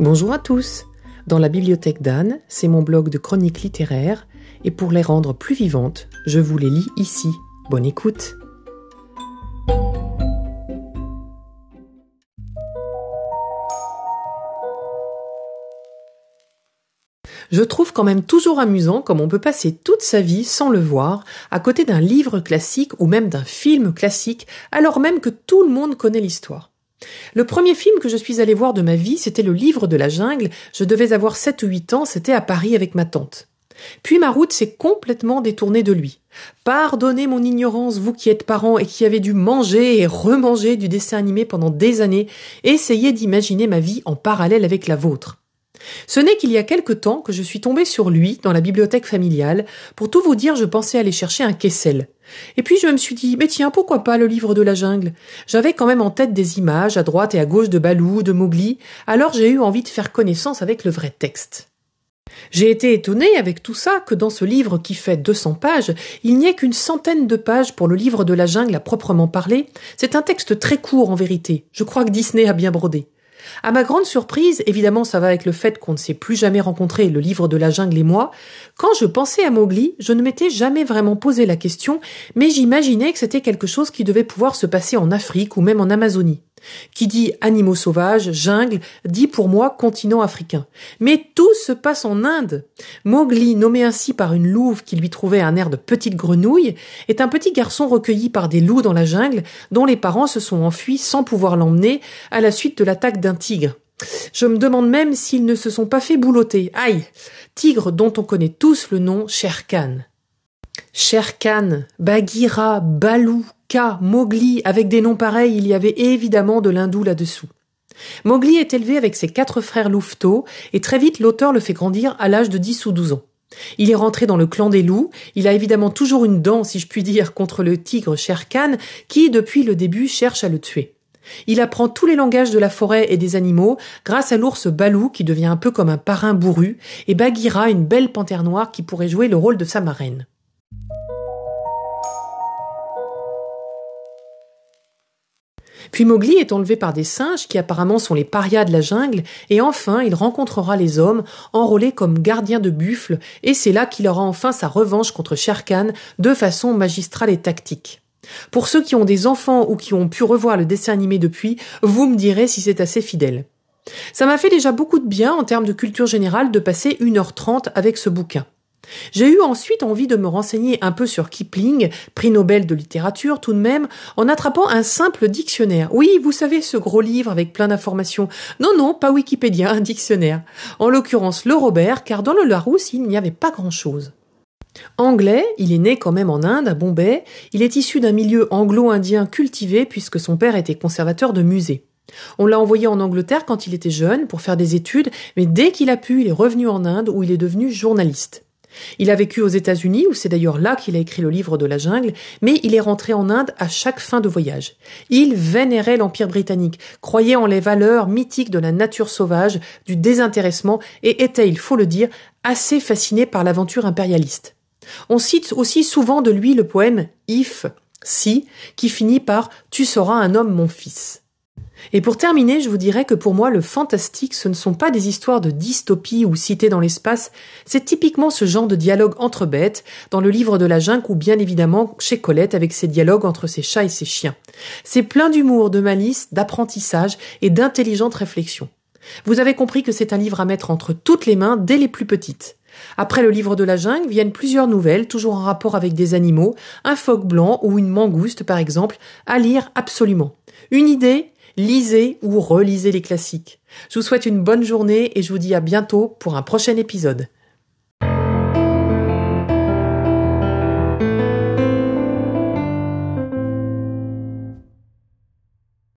Bonjour à tous. Dans la bibliothèque d'Anne, c'est mon blog de chroniques littéraires, et pour les rendre plus vivantes, je vous les lis ici. Bonne écoute. Je trouve quand même toujours amusant comme on peut passer toute sa vie sans le voir, à côté d'un livre classique ou même d'un film classique, alors même que tout le monde connaît l'histoire. Le premier film que je suis allée voir de ma vie, c'était le livre de la jungle. Je devais avoir 7 ou 8 ans, c'était à Paris avec ma tante. Puis ma route s'est complètement détournée de lui. Pardonnez mon ignorance, vous qui êtes parents et qui avez dû manger et remanger du dessin animé pendant des années, essayez d'imaginer ma vie en parallèle avec la vôtre. Ce n'est qu'il y a quelque temps que je suis tombée sur lui dans la bibliothèque familiale. Pour tout vous dire, je pensais aller chercher un Kessel. Et puis je me suis dit, mais tiens, pourquoi pas le livre de la jungle? J'avais quand même en tête des images à droite et à gauche de Balou, de Mowgli, alors j'ai eu envie de faire connaissance avec le vrai texte. J'ai été étonnée avec tout ça que dans ce livre qui fait 200 pages, il n'y ait qu'une centaine de pages pour le livre de la jungle à proprement parler. C'est un texte très court en vérité. Je crois que Disney a bien brodé. À ma grande surprise, évidemment ça va avec le fait qu'on ne s'est plus jamais rencontré, le livre de la jungle et moi, quand je pensais à Mowgli, je ne m'étais jamais vraiment posé la question, mais j'imaginais que c'était quelque chose qui devait pouvoir se passer en Afrique ou même en Amazonie. Qui dit animaux sauvages, jungle, dit pour moi continent africain. Mais tout se passe en Inde. Mowgli, nommé ainsi par une louve qui lui trouvait un air de petite grenouille, est un petit garçon recueilli par des loups dans la jungle, dont les parents se sont enfuis sans pouvoir l'emmener à la suite de l'attaque d'un tigre. Je me demande même s'ils ne se sont pas fait boulotter. Aïe! Tigre dont on connaît tous le nom Sher Khan. Sher Khan, Bagheera, Balou, Ka, Mowgli, avec des noms pareils, il y avait évidemment de l'hindou là-dessous. Mowgli est élevé avec ses quatre frères louveteaux, et très vite l'auteur le fait grandir à l'âge de dix ou douze ans. Il est rentré dans le clan des loups, il a évidemment toujours une dent, si je puis dire, contre le tigre Sher Khan, qui, depuis le début, cherche à le tuer. Il apprend tous les langages de la forêt et des animaux grâce à l'ours Balou qui devient un peu comme un parrain bourru et Bagheera une belle panthère noire qui pourrait jouer le rôle de sa marraine. Puis Mowgli est enlevé par des singes qui apparemment sont les parias de la jungle, et enfin il rencontrera les hommes, enrôlés comme gardiens de buffles, et c'est là qu'il aura enfin sa revanche contre Shere de façon magistrale et tactique. Pour ceux qui ont des enfants ou qui ont pu revoir le dessin animé depuis, vous me direz si c'est assez fidèle. Ça m'a fait déjà beaucoup de bien en termes de culture générale de passer 1h30 avec ce bouquin. J'ai eu ensuite envie de me renseigner un peu sur Kipling, prix Nobel de littérature tout de même, en attrapant un simple dictionnaire. Oui, vous savez, ce gros livre avec plein d'informations. Non, non, pas Wikipédia, un dictionnaire. En l'occurrence, le Robert, car dans le Larousse, il n'y avait pas grand-chose. Anglais, il est né quand même en Inde, à Bombay, il est issu d'un milieu anglo-indien cultivé puisque son père était conservateur de musée. On l'a envoyé en Angleterre quand il était jeune pour faire des études, mais dès qu'il a pu, il est revenu en Inde où il est devenu journaliste. Il a vécu aux États-Unis, où c'est d'ailleurs là qu'il a écrit le livre de la jungle, mais il est rentré en Inde à chaque fin de voyage. Il vénérait l'Empire britannique, croyait en les valeurs mythiques de la nature sauvage, du désintéressement, et était, il faut le dire, assez fasciné par l'aventure impérialiste. On cite aussi souvent de lui le poème If, si, qui finit par Tu seras un homme, mon fils. Et pour terminer, je vous dirais que pour moi, le fantastique, ce ne sont pas des histoires de dystopie ou cités dans l'espace, c'est typiquement ce genre de dialogue entre bêtes, dans le livre de la jungle ou bien évidemment chez Colette avec ses dialogues entre ses chats et ses chiens. C'est plein d'humour, de malice, d'apprentissage et d'intelligente réflexion. Vous avez compris que c'est un livre à mettre entre toutes les mains dès les plus petites. Après le livre de la jungle viennent plusieurs nouvelles, toujours en rapport avec des animaux, un phoque blanc ou une mangouste par exemple, à lire absolument. Une idée, lisez ou relisez les classiques. Je vous souhaite une bonne journée et je vous dis à bientôt pour un prochain épisode.